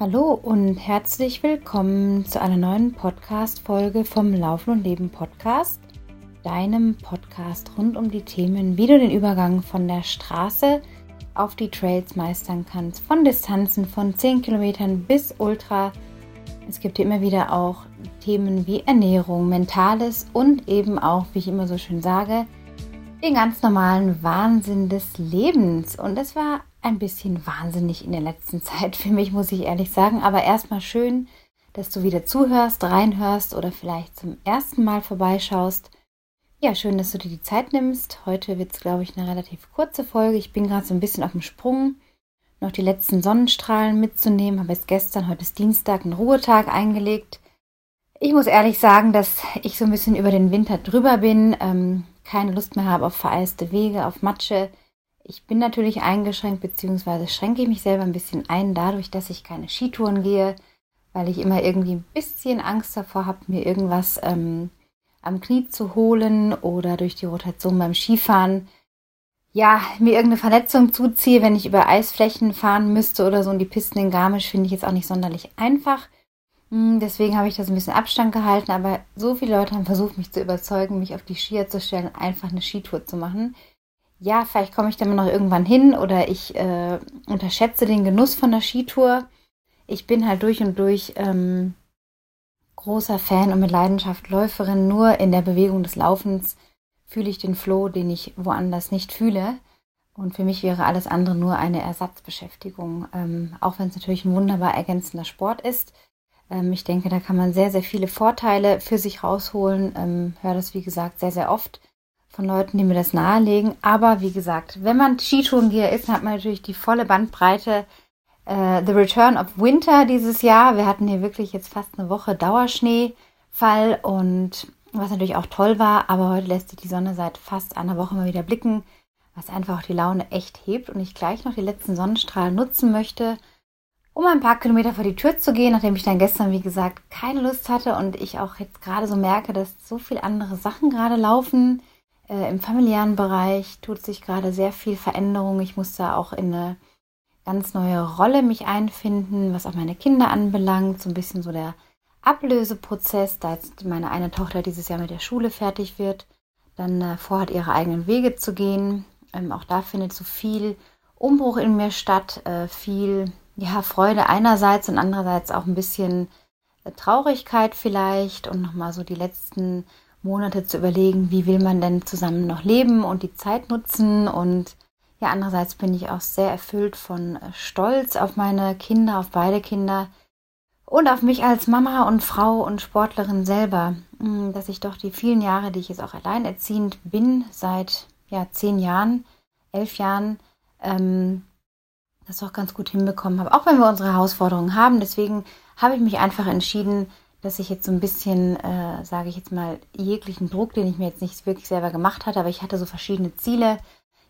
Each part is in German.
Hallo und herzlich willkommen zu einer neuen Podcast-Folge vom Laufen und Leben Podcast, deinem Podcast rund um die Themen, wie du den Übergang von der Straße auf die Trails meistern kannst, von Distanzen von 10 Kilometern bis Ultra. Es gibt hier immer wieder auch Themen wie Ernährung, Mentales und eben auch, wie ich immer so schön sage, den ganz normalen Wahnsinn des Lebens. Und es war ein bisschen wahnsinnig in der letzten Zeit für mich, muss ich ehrlich sagen. Aber erstmal schön, dass du wieder zuhörst, reinhörst oder vielleicht zum ersten Mal vorbeischaust. Ja, schön, dass du dir die Zeit nimmst. Heute wird es, glaube ich, eine relativ kurze Folge. Ich bin gerade so ein bisschen auf dem Sprung, noch die letzten Sonnenstrahlen mitzunehmen. Habe jetzt gestern, heute ist Dienstag, einen Ruhetag eingelegt. Ich muss ehrlich sagen, dass ich so ein bisschen über den Winter drüber bin, ähm, keine Lust mehr habe auf vereiste Wege, auf Matsche ich bin natürlich eingeschränkt, beziehungsweise schränke ich mich selber ein bisschen ein, dadurch, dass ich keine Skitouren gehe, weil ich immer irgendwie ein bisschen Angst davor habe, mir irgendwas ähm, am Knie zu holen oder durch die Rotation beim Skifahren ja, mir irgendeine Verletzung zuziehe, wenn ich über Eisflächen fahren müsste oder so. Und die Pisten in Garmisch finde ich jetzt auch nicht sonderlich einfach. Hm, deswegen habe ich das ein bisschen Abstand gehalten. Aber so viele Leute haben versucht, mich zu überzeugen, mich auf die Skier zu stellen, einfach eine Skitour zu machen ja, vielleicht komme ich damit noch irgendwann hin oder ich äh, unterschätze den Genuss von der Skitour. Ich bin halt durch und durch ähm, großer Fan und mit Leidenschaft Läuferin. Nur in der Bewegung des Laufens fühle ich den Flow, den ich woanders nicht fühle. Und für mich wäre alles andere nur eine Ersatzbeschäftigung, ähm, auch wenn es natürlich ein wunderbar ergänzender Sport ist. Ähm, ich denke, da kann man sehr, sehr viele Vorteile für sich rausholen. Ähm, höre das, wie gesagt, sehr, sehr oft von Leuten, die mir das nahelegen. Aber wie gesagt, wenn man Skitourengeher ist, hat man natürlich die volle Bandbreite. Äh, The Return of Winter dieses Jahr. Wir hatten hier wirklich jetzt fast eine Woche Dauerschneefall und was natürlich auch toll war, aber heute lässt sich die Sonne seit fast einer Woche mal wieder blicken, was einfach auch die Laune echt hebt und ich gleich noch die letzten Sonnenstrahlen nutzen möchte, um ein paar Kilometer vor die Tür zu gehen, nachdem ich dann gestern, wie gesagt, keine Lust hatte und ich auch jetzt gerade so merke, dass so viele andere Sachen gerade laufen, äh, Im familiären Bereich tut sich gerade sehr viel Veränderung. Ich muss da auch in eine ganz neue Rolle mich einfinden, was auch meine Kinder anbelangt. So ein bisschen so der Ablöseprozess, da jetzt meine eine Tochter dieses Jahr mit der Schule fertig wird, dann äh, vorhat, ihre eigenen Wege zu gehen. Ähm, auch da findet so viel Umbruch in mir statt, äh, viel ja, Freude einerseits und andererseits auch ein bisschen äh, Traurigkeit vielleicht und nochmal so die letzten Monate zu überlegen, wie will man denn zusammen noch leben und die Zeit nutzen. Und ja, andererseits bin ich auch sehr erfüllt von äh, Stolz auf meine Kinder, auf beide Kinder und auf mich als Mama und Frau und Sportlerin selber, hm, dass ich doch die vielen Jahre, die ich jetzt auch alleinerziehend bin, seit ja zehn Jahren, elf Jahren, ähm, das auch ganz gut hinbekommen habe. Auch wenn wir unsere Herausforderungen haben. Deswegen habe ich mich einfach entschieden, dass ich jetzt so ein bisschen, äh, sage ich jetzt mal, jeglichen Druck, den ich mir jetzt nicht wirklich selber gemacht hatte, aber ich hatte so verschiedene Ziele,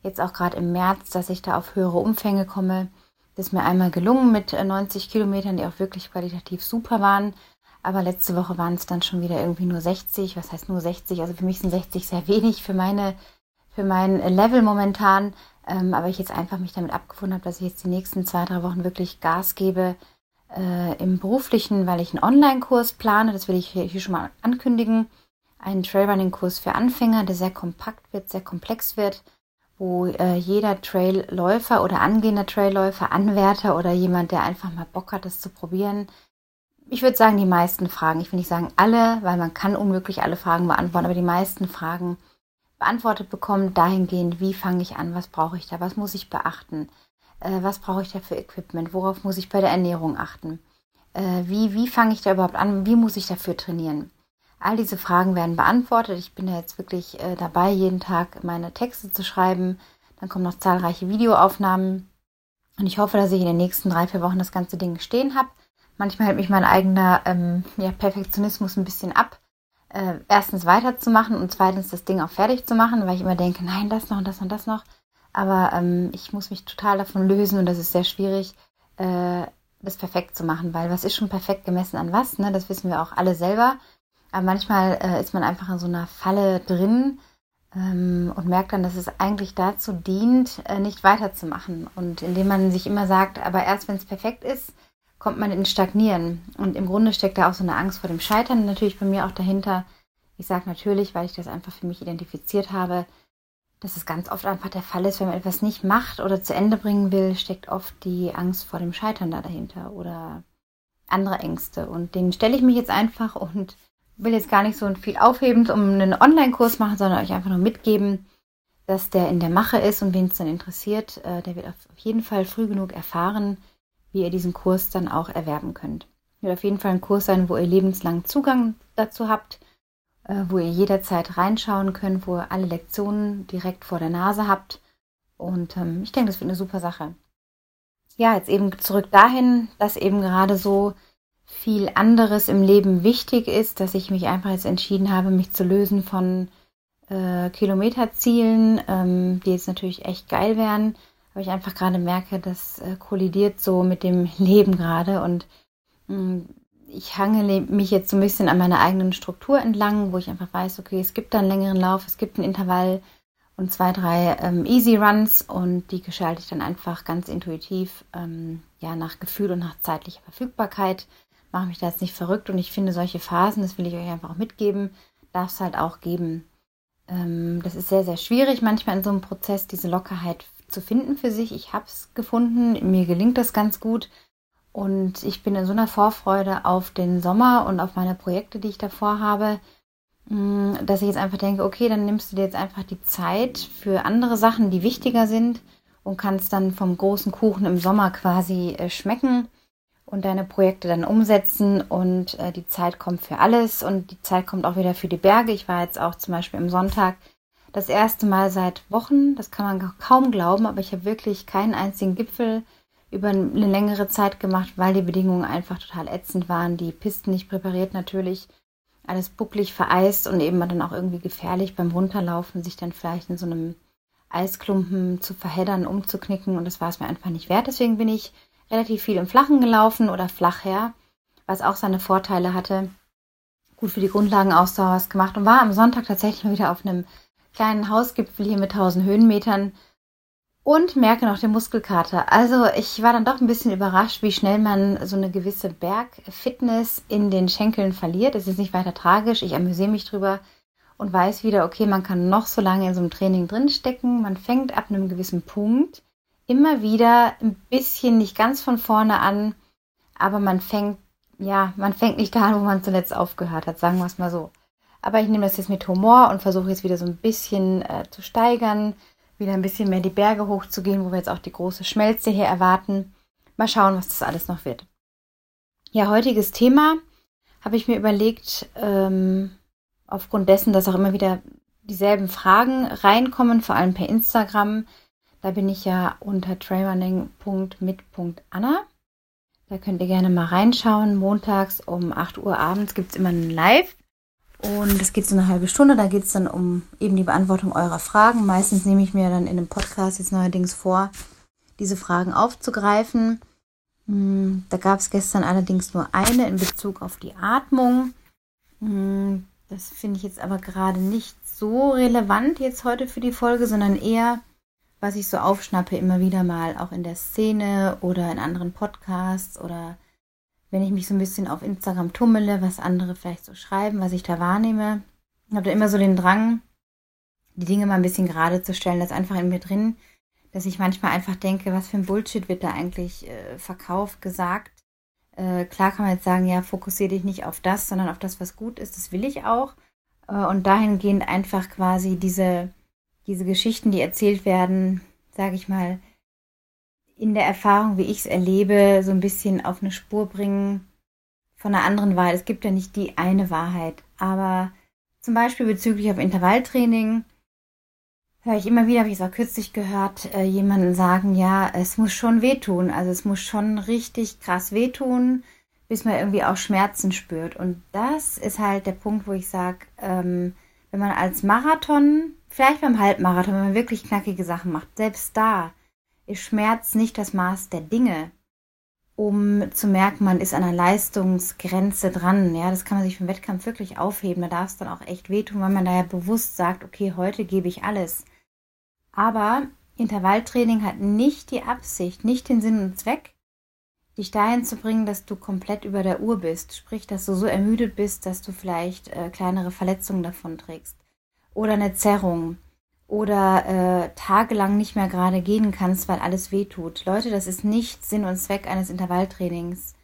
jetzt auch gerade im März, dass ich da auf höhere Umfänge komme. Das ist mir einmal gelungen mit 90 äh, Kilometern, die auch wirklich qualitativ super waren. Aber letzte Woche waren es dann schon wieder irgendwie nur 60. Was heißt nur 60? Also für mich sind 60 sehr wenig für meine, für mein Level momentan. Ähm, aber ich jetzt einfach mich damit abgefunden habe, dass ich jetzt die nächsten zwei, drei Wochen wirklich Gas gebe, äh, im beruflichen, weil ich einen Online-Kurs plane, das will ich hier, hier schon mal ankündigen, einen Trailrunning-Kurs für Anfänger, der sehr kompakt wird, sehr komplex wird, wo äh, jeder Trailläufer oder angehender Trailläufer, Anwärter oder jemand, der einfach mal Bock hat, das zu probieren, ich würde sagen, die meisten Fragen, ich will nicht sagen alle, weil man kann unmöglich alle Fragen beantworten, aber die meisten Fragen beantwortet bekommen, dahingehend, wie fange ich an, was brauche ich da, was muss ich beachten, äh, was brauche ich da für Equipment, worauf muss ich bei der Ernährung achten, äh, wie, wie fange ich da überhaupt an, wie muss ich dafür trainieren. All diese Fragen werden beantwortet. Ich bin ja jetzt wirklich äh, dabei, jeden Tag meine Texte zu schreiben. Dann kommen noch zahlreiche Videoaufnahmen. Und ich hoffe, dass ich in den nächsten drei, vier Wochen das ganze Ding stehen habe. Manchmal hält mich mein eigener ähm, ja, Perfektionismus ein bisschen ab, äh, erstens weiterzumachen und zweitens das Ding auch fertig zu machen, weil ich immer denke, nein, das noch und das und das noch. Aber ähm, ich muss mich total davon lösen und das ist sehr schwierig, äh, das perfekt zu machen, weil was ist schon perfekt gemessen an was? Ne? Das wissen wir auch alle selber. Aber manchmal äh, ist man einfach in so einer Falle drin ähm, und merkt dann, dass es eigentlich dazu dient, äh, nicht weiterzumachen. Und indem man sich immer sagt, aber erst wenn es perfekt ist, kommt man ins Stagnieren. Und im Grunde steckt da auch so eine Angst vor dem Scheitern natürlich bei mir auch dahinter. Ich sage natürlich, weil ich das einfach für mich identifiziert habe, dass es ganz oft einfach der Fall ist, wenn man etwas nicht macht oder zu Ende bringen will, steckt oft die Angst vor dem Scheitern da dahinter oder andere Ängste. Und denen stelle ich mich jetzt einfach und will jetzt gar nicht so viel aufhebend um einen Online-Kurs machen, sondern euch einfach nur mitgeben, dass der in der Mache ist und wen es dann interessiert, äh, der wird auf jeden Fall früh genug erfahren, wie ihr diesen Kurs dann auch erwerben könnt. Wird auf jeden Fall ein Kurs sein, wo ihr lebenslang Zugang dazu habt wo ihr jederzeit reinschauen könnt, wo ihr alle Lektionen direkt vor der Nase habt. Und ähm, ich denke, das wird eine super Sache. Ja, jetzt eben zurück dahin, dass eben gerade so viel anderes im Leben wichtig ist, dass ich mich einfach jetzt entschieden habe, mich zu lösen von äh, Kilometerzielen, ähm, die jetzt natürlich echt geil wären, aber ich einfach gerade merke, das äh, kollidiert so mit dem Leben gerade und mh, mm, ich hangele mich jetzt so ein bisschen an meiner eigenen Struktur entlang, wo ich einfach weiß, okay, es gibt da einen längeren Lauf, es gibt einen Intervall und zwei, drei ähm, Easy Runs und die gestalte ich dann einfach ganz intuitiv, ähm, ja, nach Gefühl und nach zeitlicher Verfügbarkeit. Mache mich da jetzt nicht verrückt und ich finde solche Phasen, das will ich euch einfach auch mitgeben, darf es halt auch geben. Ähm, das ist sehr, sehr schwierig, manchmal in so einem Prozess diese Lockerheit zu finden für sich. Ich habe es gefunden, mir gelingt das ganz gut und ich bin in so einer Vorfreude auf den Sommer und auf meine Projekte, die ich davor habe, mm, dass ich jetzt einfach denke, okay, dann nimmst du dir jetzt einfach die Zeit für andere Sachen, die wichtiger sind und kannst dann vom großen Kuchen im Sommer quasi äh, schmecken und deine Projekte dann umsetzen und äh, die Zeit kommt für alles und die Zeit kommt auch wieder für die Berge. Ich war jetzt auch zum Beispiel am Sonntag das erste Mal seit Wochen, das kann man kaum glauben, aber ich habe wirklich keinen einzigen Gipfel über eine längere Zeit gemacht, weil die Bedingungen einfach total ätzend waren. Die Pisten nicht präpariert natürlich, alles bucklig vereist und eben dann auch irgendwie gefährlich beim Runterlaufen, sich dann vielleicht in so einem Eisklumpen zu verheddern, umzuknicken und das war es mir einfach nicht wert. Deswegen bin ich relativ viel im Flachen gelaufen oder flach her, was auch seine Vorteile hatte. Gut für die Grundlagenausdauer was gemacht und war am Sonntag tatsächlich mal wieder auf einem kleinen Hausgipfel hier mit 1000 Höhenmetern und merke noch den Muskelkater. Also ich war dann doch ein bisschen überrascht, wie schnell man so eine gewisse Bergfitness in den Schenkeln verliert. Es ist nicht weiter tragisch, ich amüsiere mich drüber und weiß wieder, okay, man kann noch so lange in so einem Training drinstecken. Man fängt ab einem gewissen Punkt immer wieder ein bisschen nicht ganz von vorne an, aber man fängt, ja, man fängt nicht da an, wo man zuletzt aufgehört hat, sagen wir es mal so. Aber ich nehme das jetzt mit Humor und versuche jetzt wieder so ein bisschen äh, zu steigern wieder ein bisschen mehr die Berge hochzugehen, wo wir jetzt auch die große Schmelze hier erwarten. Mal schauen, was das alles noch wird. Ja, heutiges Thema habe ich mir überlegt, ähm, aufgrund dessen, dass auch immer wieder dieselben Fragen reinkommen, vor allem per Instagram. Da bin ich ja unter trailrunning.mit.anna. Da könnt ihr gerne mal reinschauen. Montags um 8 Uhr abends gibt es immer einen Live. Und es geht so eine halbe Stunde, da geht es dann um eben die Beantwortung eurer Fragen. Meistens nehme ich mir dann in einem Podcast jetzt neuerdings vor, diese Fragen aufzugreifen. Hm, da gab es gestern allerdings nur eine in Bezug auf die Atmung. Hm, das finde ich jetzt aber gerade nicht so relevant jetzt heute für die Folge, sondern eher, was ich so aufschnappe immer wieder mal, auch in der Szene oder in anderen Podcasts oder wenn ich mich so ein bisschen auf Instagram tummele, was andere vielleicht so schreiben, was ich da wahrnehme. Ich habe da immer so den Drang, die Dinge mal ein bisschen gerade zu stellen. Das ist einfach in mir drin, dass ich manchmal einfach denke, was für ein Bullshit wird da eigentlich äh, verkauft, gesagt. Äh, klar kann man jetzt sagen, ja, fokussiere dich nicht auf das, sondern auf das, was gut ist. Das will ich auch. Äh, und dahingehend einfach quasi diese, diese Geschichten, die erzählt werden, sage ich mal, in der Erfahrung, wie ich es erlebe, so ein bisschen auf eine Spur bringen von einer anderen Wahrheit. Es gibt ja nicht die eine Wahrheit, aber zum Beispiel bezüglich auf Intervalltraining höre ich immer wieder, habe ich es auch kürzlich gehört, äh, jemanden sagen, ja, es muss schon wehtun. Also es muss schon richtig krass wehtun, bis man irgendwie auch Schmerzen spürt. Und das ist halt der Punkt, wo ich sage, ähm, wenn man als Marathon, vielleicht beim Halbmarathon, wenn man wirklich knackige Sachen macht, selbst da ist Schmerz nicht das Maß der Dinge, um zu merken, man ist an einer Leistungsgrenze dran. Ja, das kann man sich vom Wettkampf wirklich aufheben. Da darf es dann auch echt wehtun, weil man da ja bewusst sagt, okay, heute gebe ich alles. Aber Intervalltraining hat nicht die Absicht, nicht den Sinn und Zweck, dich dahin zu bringen, dass du komplett über der Uhr bist. Sprich, dass du so ermüdet bist, dass du vielleicht äh, kleinere Verletzungen davon trägst. Oder eine Zerrung. Oder äh, tagelang nicht mehr gerade gehen kannst, weil alles wehtut. Leute, das ist nicht Sinn und Zweck eines Intervalltrainings.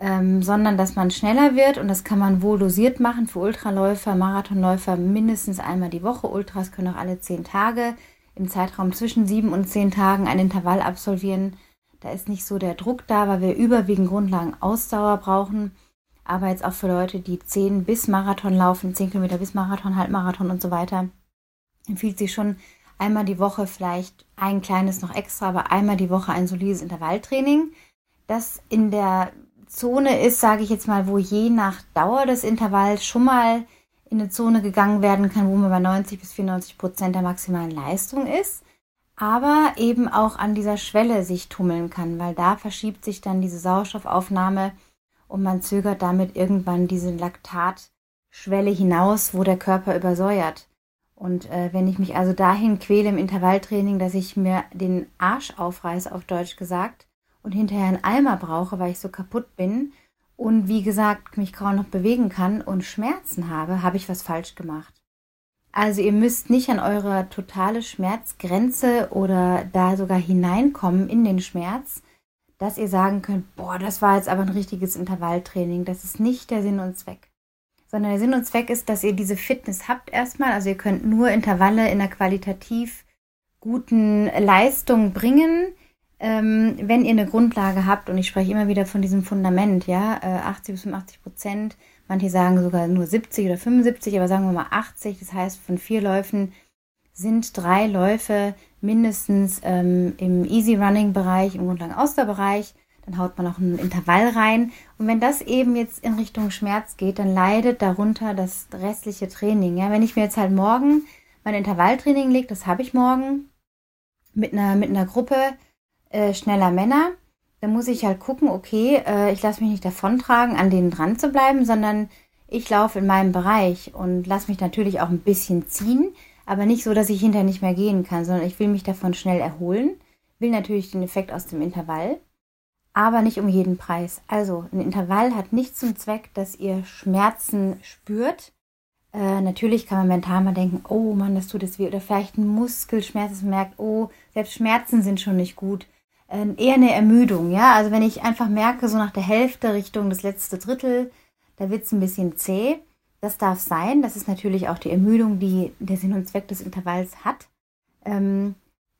Ähm, sondern dass man schneller wird und das kann man wohl dosiert machen für Ultraläufer, Marathonläufer mindestens einmal die Woche. Ultras können auch alle zehn Tage im Zeitraum zwischen sieben und zehn Tagen ein Intervall absolvieren da ist nicht so der Druck da, weil wir überwiegend Grundlagen Ausdauer brauchen. Aber jetzt auch für Leute, die 10 bis Marathon laufen, 10 Kilometer bis Marathon, Halbmarathon und so weiter, empfiehlt sich schon einmal die Woche vielleicht ein kleines noch extra, aber einmal die Woche ein solides Intervalltraining, das in der Zone ist, sage ich jetzt mal, wo je nach Dauer des Intervalls schon mal in eine Zone gegangen werden kann, wo man bei 90 bis 94 Prozent der maximalen Leistung ist aber eben auch an dieser Schwelle sich tummeln kann, weil da verschiebt sich dann diese Sauerstoffaufnahme und man zögert damit irgendwann diese Laktatschwelle hinaus, wo der Körper übersäuert. Und äh, wenn ich mich also dahin quäle im Intervalltraining, dass ich mir den Arsch aufreiße, auf Deutsch gesagt, und hinterher einen Eimer brauche, weil ich so kaputt bin und wie gesagt mich kaum noch bewegen kann und Schmerzen habe, habe ich was falsch gemacht. Also ihr müsst nicht an eure totale Schmerzgrenze oder da sogar hineinkommen in den Schmerz, dass ihr sagen könnt, boah, das war jetzt aber ein richtiges Intervalltraining. Das ist nicht der Sinn und Zweck. Sondern der Sinn und Zweck ist, dass ihr diese Fitness habt erstmal. Also ihr könnt nur Intervalle in einer qualitativ guten Leistung bringen, ähm, wenn ihr eine Grundlage habt. Und ich spreche immer wieder von diesem Fundament, ja, 80 bis 85 Prozent Manche sagen sogar nur 70 oder 75, aber sagen wir mal 80. Das heißt, von vier Läufen sind drei Läufe mindestens ähm, im Easy Running Bereich, im Grundlagen Ausdauerbereich. Dann haut man noch ein Intervall rein. Und wenn das eben jetzt in Richtung Schmerz geht, dann leidet darunter das restliche Training. Ja, wenn ich mir jetzt halt morgen mein Intervalltraining lege, das habe ich morgen mit einer, mit einer Gruppe äh, schneller Männer, dann muss ich halt gucken, okay, äh, ich lasse mich nicht davontragen, an denen dran zu bleiben, sondern ich laufe in meinem Bereich und lasse mich natürlich auch ein bisschen ziehen, aber nicht so, dass ich hinterher nicht mehr gehen kann, sondern ich will mich davon schnell erholen, will natürlich den Effekt aus dem Intervall, aber nicht um jeden Preis. Also ein Intervall hat nicht zum Zweck, dass ihr Schmerzen spürt. Äh, natürlich kann man mental mal denken, oh Mann, das tut es weh. Oder vielleicht ein Muskelschmerz, dass man merkt, oh, selbst Schmerzen sind schon nicht gut. Ähm, eher eine Ermüdung, ja. Also wenn ich einfach merke, so nach der Hälfte Richtung das letzte Drittel, da wird es ein bisschen zäh. Das darf sein. Das ist natürlich auch die Ermüdung, die der Sinn und Zweck des Intervalls hat. Ähm,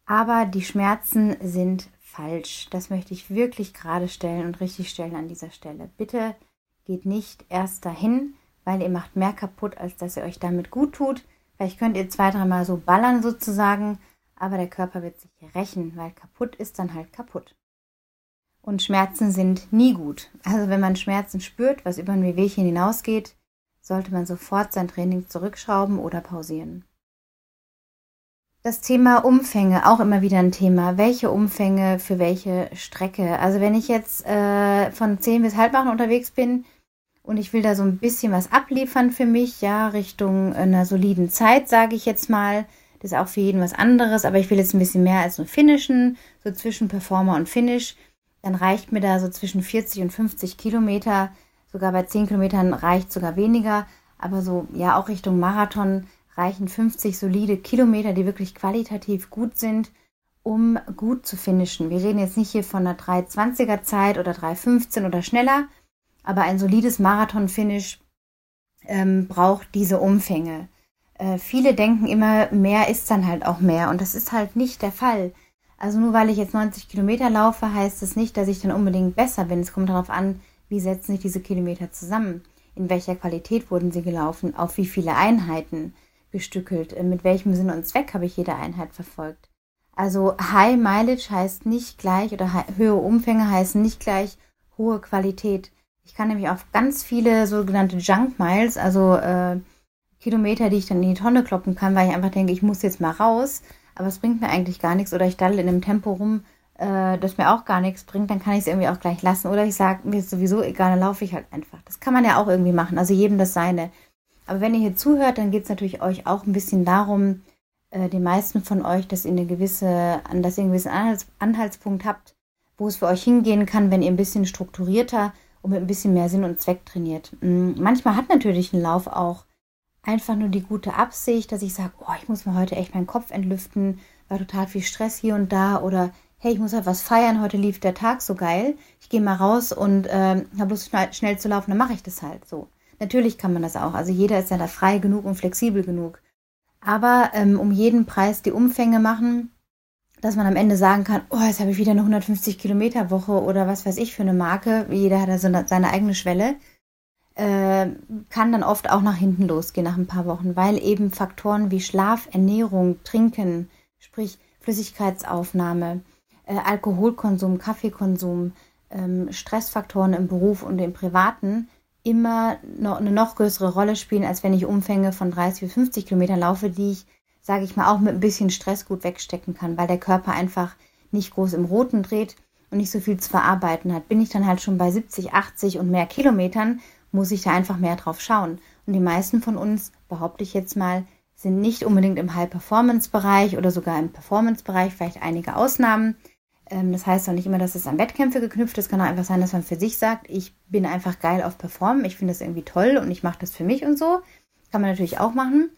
aber die Schmerzen sind falsch. Das möchte ich wirklich gerade stellen und richtig stellen an dieser Stelle. Bitte geht nicht erst dahin, weil ihr macht mehr kaputt, als dass ihr euch damit gut tut. Vielleicht könnt ihr zwei, dreimal so ballern sozusagen, aber der Körper wird sich rächen, weil kaputt ist dann halt kaputt. Und Schmerzen sind nie gut. Also wenn man Schmerzen spürt, was über ein Wehwehchen hinausgeht, sollte man sofort sein Training zurückschrauben oder pausieren. Das Thema Umfänge, auch immer wieder ein Thema. Welche Umfänge für welche Strecke? Also wenn ich jetzt äh, von 10 bis Halbmarathon unterwegs bin und ich will da so ein bisschen was abliefern für mich, ja, Richtung einer soliden Zeit, sage ich jetzt mal, das ist auch für jeden was anderes, aber ich will jetzt ein bisschen mehr als nur finishen, so zwischen Performer und Finish. Dann reicht mir da so zwischen 40 und 50 Kilometer. Sogar bei 10 Kilometern reicht sogar weniger. Aber so, ja, auch Richtung Marathon reichen 50 solide Kilometer, die wirklich qualitativ gut sind, um gut zu finishen. Wir reden jetzt nicht hier von einer 320er Zeit oder 315 oder schneller, aber ein solides Marathon-Finish ähm, braucht diese Umfänge. Äh, viele denken immer, mehr ist dann halt auch mehr. Und das ist halt nicht der Fall. Also nur weil ich jetzt 90 Kilometer laufe, heißt das nicht, dass ich dann unbedingt besser bin. Es kommt darauf an, wie setzen sich diese Kilometer zusammen. In welcher Qualität wurden sie gelaufen? Auf wie viele Einheiten gestückelt? Äh, mit welchem Sinn und Zweck habe ich jede Einheit verfolgt? Also High Mileage heißt nicht gleich oder höhere Umfänge heißen nicht gleich hohe Qualität. Ich kann nämlich auf ganz viele sogenannte Junk Miles, also äh, Kilometer, die ich dann in die Tonne kloppen kann, weil ich einfach denke, ich muss jetzt mal raus, aber es bringt mir eigentlich gar nichts oder ich daddel in einem Tempo rum, äh, das mir auch gar nichts bringt, dann kann ich es irgendwie auch gleich lassen oder ich sage, mir ist sowieso egal, dann laufe ich halt einfach. Das kann man ja auch irgendwie machen, also jedem das seine. Aber wenn ihr hier zuhört, dann geht es natürlich euch auch ein bisschen darum, äh, den meisten von euch, dass ihr eine gewisse, dass ihr einen gewissen Anhalts Anhaltspunkt habt, wo es für euch hingehen kann, wenn ihr ein bisschen strukturierter und mit ein bisschen mehr Sinn und Zweck trainiert. Mm, manchmal hat natürlich ein Lauf auch einfach nur die gute Absicht, dass ich sage, oh, ich muss mir heute echt meinen Kopf entlüften, war total viel Stress hier und da oder hey, ich muss halt was feiern, heute lief der Tag so geil, ich gehe mal raus und äh, habe Lust schnell, schnell zu laufen, dann mache ich das halt so. Natürlich kann man das auch, also jeder ist ja da frei genug und flexibel genug. Aber ähm, um jeden Preis die Umfänge machen, dass man am Ende sagen kann, oh, jetzt habe ich wieder eine 150 Kilometer Woche oder was weiß ich für eine Marke. Jeder hat da so eine, seine eigene Schwelle. Äh, kann dann oft auch nach hinten losgehen nach ein paar Wochen, weil eben Faktoren wie Schlaf, Ernährung, Trinken, sprich Flüssigkeitsaufnahme, äh, Alkoholkonsum, Kaffeekonsum, ähm, Stressfaktoren im Beruf und im Privaten immer noch eine noch größere Rolle spielen, als wenn ich Umfänge von 30 bis 50 Kilometern laufe, die ich, sage ich mal, auch mit ein bisschen Stress gut wegstecken kann, weil der Körper einfach nicht groß im Roten dreht und nicht so viel zu verarbeiten hat. Bin ich dann halt schon bei 70, 80 und mehr Kilometern, muss ich da einfach mehr drauf schauen. Und die meisten von uns, behaupte ich jetzt mal, sind nicht unbedingt im High-Performance-Bereich oder sogar im Performance-Bereich, vielleicht einige Ausnahmen. Ähm, das heißt auch nicht immer, dass es an Wettkämpfe geknüpft ist. Es kann auch einfach sein, dass man für sich sagt, ich bin einfach geil auf Performen, ich finde das irgendwie toll und ich mache das für mich und so. Kann man natürlich auch machen.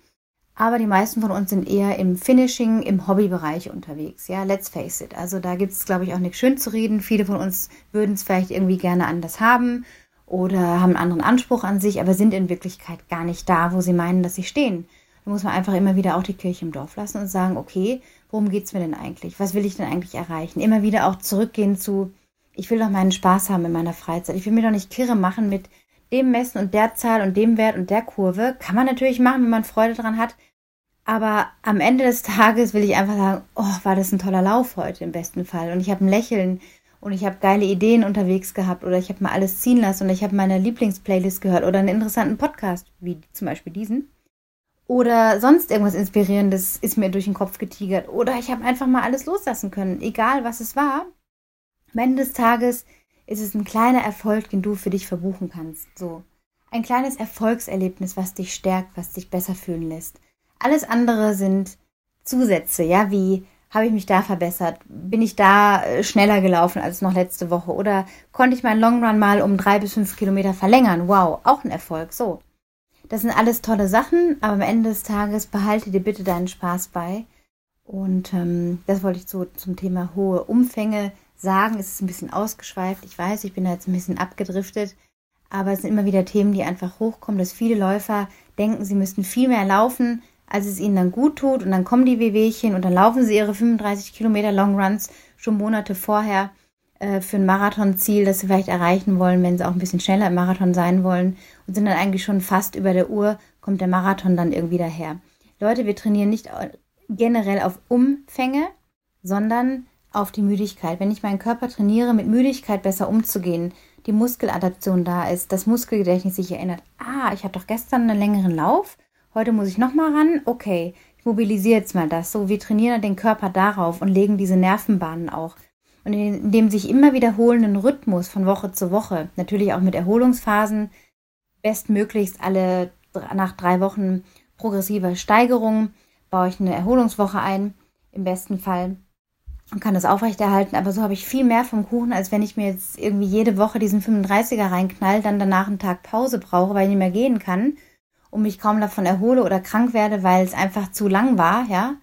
Aber die meisten von uns sind eher im Finishing, im Hobbybereich unterwegs. Ja, let's face it. Also da gibt es, glaube ich, auch nichts schön zu reden. Viele von uns würden es vielleicht irgendwie gerne anders haben oder haben einen anderen Anspruch an sich, aber sind in Wirklichkeit gar nicht da, wo sie meinen, dass sie stehen. Da muss man einfach immer wieder auch die Kirche im Dorf lassen und sagen, okay, worum geht's mir denn eigentlich? Was will ich denn eigentlich erreichen? Immer wieder auch zurückgehen zu, ich will doch meinen Spaß haben in meiner Freizeit. Ich will mir doch nicht kirre machen mit dem Messen und der Zahl und dem Wert und der Kurve. Kann man natürlich machen, wenn man Freude dran hat. Aber am Ende des Tages will ich einfach sagen, oh, war das ein toller Lauf heute im besten Fall. Und ich habe ein Lächeln und ich habe geile Ideen unterwegs gehabt oder ich habe mal alles ziehen lassen und ich habe meine Lieblingsplaylist gehört oder einen interessanten Podcast, wie zum Beispiel diesen oder sonst irgendwas Inspirierendes ist mir durch den Kopf getigert oder ich habe einfach mal alles loslassen können, egal was es war. Am Ende des Tages ist es ein kleiner Erfolg, den du für dich verbuchen kannst. So. Ein kleines Erfolgserlebnis, was dich stärkt, was dich besser fühlen lässt. Alles andere sind Zusätze, ja, wie habe ich mich da verbessert? Bin ich da äh, schneller gelaufen als noch letzte Woche? Oder konnte ich meinen Longrun mal um drei bis fünf Kilometer verlängern? Wow, auch ein Erfolg. So. Das sind alles tolle Sachen, aber am Ende des Tages behalte dir bitte deinen Spaß bei. Und ähm, das wollte ich so zum Thema hohe Umfänge sagen. Es ist ein bisschen ausgeschweift. Ich weiß, ich bin da jetzt ein bisschen abgedriftet. Aber es sind immer wieder Themen, die einfach hochkommen, dass viele Läufer denken, sie müssten viel mehr laufen, als es ihnen dann gut tut. Und dann kommen die Wehwehchen und dann laufen sie ihre 35 Kilometer Long Runs schon Monate vorher äh, für ein Marathonziel, das sie vielleicht erreichen wollen, wenn sie auch ein bisschen schneller im Marathon sein wollen und sind dann eigentlich schon fast über der Uhr, kommt der Marathon dann irgendwie daher. Leute, wir trainieren nicht generell auf Umfänge, sondern auf die Müdigkeit. Wenn ich meinen Körper trainiere, mit Müdigkeit besser umzugehen, die Muskeladaption da ist, das Muskelgedächtnis sich erinnert, ah, ich hatte doch gestern einen längeren Lauf, heute muss ich nochmal ran, okay, ich mobilisiere jetzt mal das. So, wir trainieren den Körper darauf und legen diese Nervenbahnen auch und in dem sich immer wiederholenden Rhythmus von Woche zu Woche, natürlich auch mit Erholungsphasen, bestmöglichst alle nach drei Wochen progressiver Steigerung, baue ich eine Erholungswoche ein, im besten Fall, und kann das aufrechterhalten. Aber so habe ich viel mehr vom Kuchen, als wenn ich mir jetzt irgendwie jede Woche diesen 35er reinknall, dann danach einen Tag Pause brauche, weil ich nicht mehr gehen kann und mich kaum davon erhole oder krank werde, weil es einfach zu lang war, ja.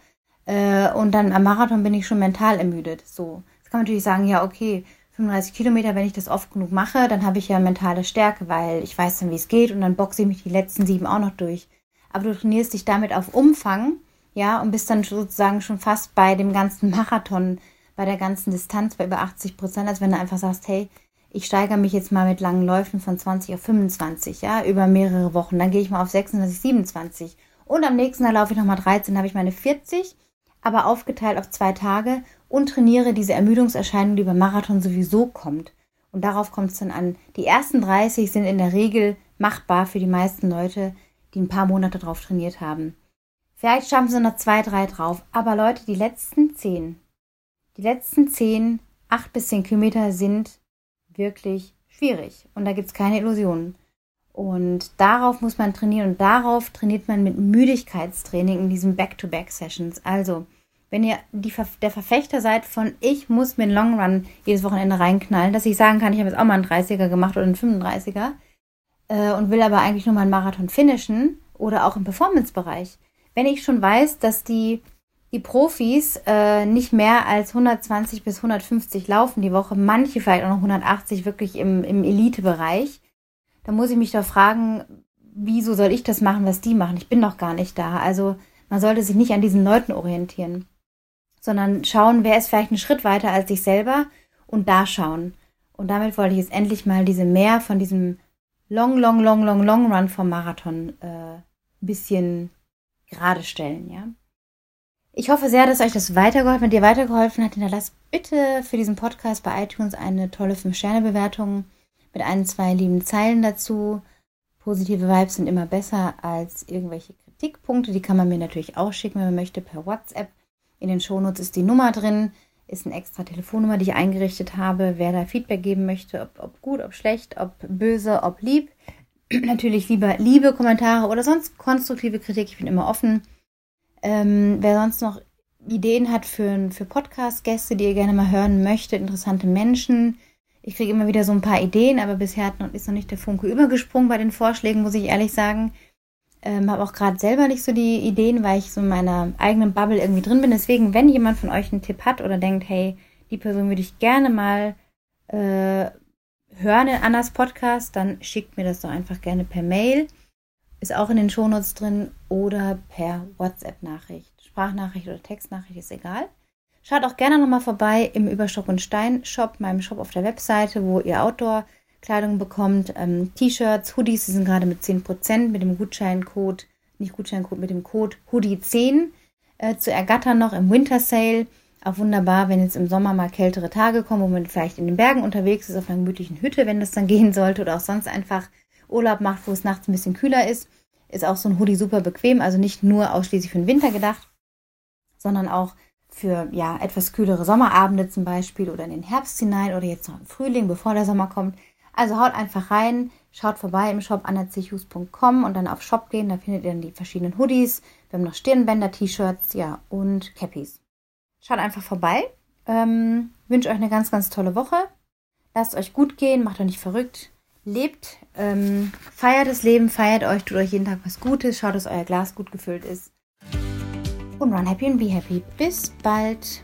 Äh, und dann am Marathon bin ich schon mental ermüdet. So kann man natürlich sagen, ja, okay, 35 Kilometer, wenn ich das oft genug mache, dann habe ich ja mentale Stärke, weil ich weiß dann, wie es geht und dann boxe ich mich die letzten sieben auch noch durch. Aber du trainierst dich damit auf Umfang, ja, und bist dann sozusagen schon fast bei dem ganzen Marathon, bei der ganzen Distanz bei über 80 Prozent, als wenn du einfach sagst, hey, ich steigere mich jetzt mal mit langen Läufen von 20 auf 25, ja, über mehrere Wochen. Dann gehe ich mal auf 26, 27. Und am nächsten Tag laufe ich nochmal 13, habe ich meine 40, aber aufgeteilt auf zwei Tage und trainiere diese Ermüdungserscheinung, die beim Marathon sowieso kommt. Und darauf kommt es dann an. Die ersten 30 sind in der Regel machbar für die meisten Leute, die ein paar Monate drauf trainiert haben. Vielleicht schaffen sie noch zwei, drei drauf. Aber Leute, die letzten zehn, die letzten zehn, acht bis zehn Kilometer sind wirklich schwierig. Und da gibt es keine Illusionen. Und darauf muss man trainieren. Und darauf trainiert man mit Müdigkeitstraining in diesen Back-to-Back-Sessions. Also, wenn ihr die, der Verfechter seid von ich muss mir einen Long Run jedes Wochenende reinknallen, dass ich sagen kann, ich habe jetzt auch mal einen 30er gemacht oder einen 35er äh, und will aber eigentlich nur mal einen Marathon finishen oder auch im Performance-Bereich. Wenn ich schon weiß, dass die, die Profis äh, nicht mehr als 120 bis 150 laufen die Woche, manche vielleicht auch noch 180 wirklich im, im Elite-Bereich, dann muss ich mich doch fragen, wieso soll ich das machen, was die machen? Ich bin doch gar nicht da. Also man sollte sich nicht an diesen Leuten orientieren sondern schauen, wer ist vielleicht einen Schritt weiter als ich selber und da schauen. Und damit wollte ich jetzt endlich mal diese mehr von diesem Long, Long, Long, Long, Long Run vom Marathon äh, ein bisschen gerade stellen, ja. Ich hoffe sehr, dass euch das weitergeholfen, dir weitergeholfen hat, hinterlasst bitte für diesen Podcast bei iTunes eine tolle 5-Sterne-Bewertung mit ein, zwei lieben Zeilen dazu. Positive Vibes sind immer besser als irgendwelche Kritikpunkte. Die kann man mir natürlich auch schicken, wenn man möchte, per WhatsApp. In den Shownotes ist die Nummer drin, ist eine extra Telefonnummer, die ich eingerichtet habe. Wer da Feedback geben möchte, ob, ob gut, ob schlecht, ob böse, ob lieb. Natürlich lieber liebe Kommentare oder sonst konstruktive Kritik. Ich bin immer offen. Ähm, wer sonst noch Ideen hat für, für Podcast-Gäste, die ihr gerne mal hören möchtet, interessante Menschen. Ich kriege immer wieder so ein paar Ideen, aber bisher hat noch, ist noch nicht der Funke übergesprungen bei den Vorschlägen, muss ich ehrlich sagen. Ähm, habe auch gerade selber nicht so die Ideen, weil ich so in meiner eigenen Bubble irgendwie drin bin. Deswegen, wenn jemand von euch einen Tipp hat oder denkt, hey, die Person würde ich gerne mal äh, hören in Annas Podcast, dann schickt mir das doch einfach gerne per Mail. Ist auch in den Shownotes drin oder per WhatsApp-Nachricht. Sprachnachricht oder Textnachricht ist egal. Schaut auch gerne nochmal vorbei im Überstock und Stein Shop, meinem Shop auf der Webseite, wo ihr Outdoor Kleidung bekommt. Ähm, T-Shirts, Hoodies, die sind gerade mit 10% mit dem Gutscheincode, nicht Gutscheincode, mit dem Code Hoodie10 äh, zu ergattern noch im Winter Sale. Auch wunderbar, wenn jetzt im Sommer mal kältere Tage kommen, wo man vielleicht in den Bergen unterwegs ist, auf einer gemütlichen Hütte, wenn das dann gehen sollte, oder auch sonst einfach Urlaub macht, wo es nachts ein bisschen kühler ist, ist auch so ein Hoodie super bequem. Also nicht nur ausschließlich für den Winter gedacht, sondern auch für ja etwas kühlere Sommerabende zum Beispiel oder in den Herbst hinein oder jetzt noch im Frühling, bevor der Sommer kommt. Also haut einfach rein, schaut vorbei im Shop annazichus.com und dann auf Shop gehen, da findet ihr dann die verschiedenen Hoodies. Wir haben noch Stirnbänder, T-Shirts, ja, und Cappies. Schaut einfach vorbei. Ähm, wünsche euch eine ganz, ganz tolle Woche. Lasst euch gut gehen, macht euch nicht verrückt. Lebt, ähm, feiert das Leben, feiert euch, tut euch jeden Tag was Gutes, schaut, dass euer Glas gut gefüllt ist. Und run happy and be happy. Bis bald.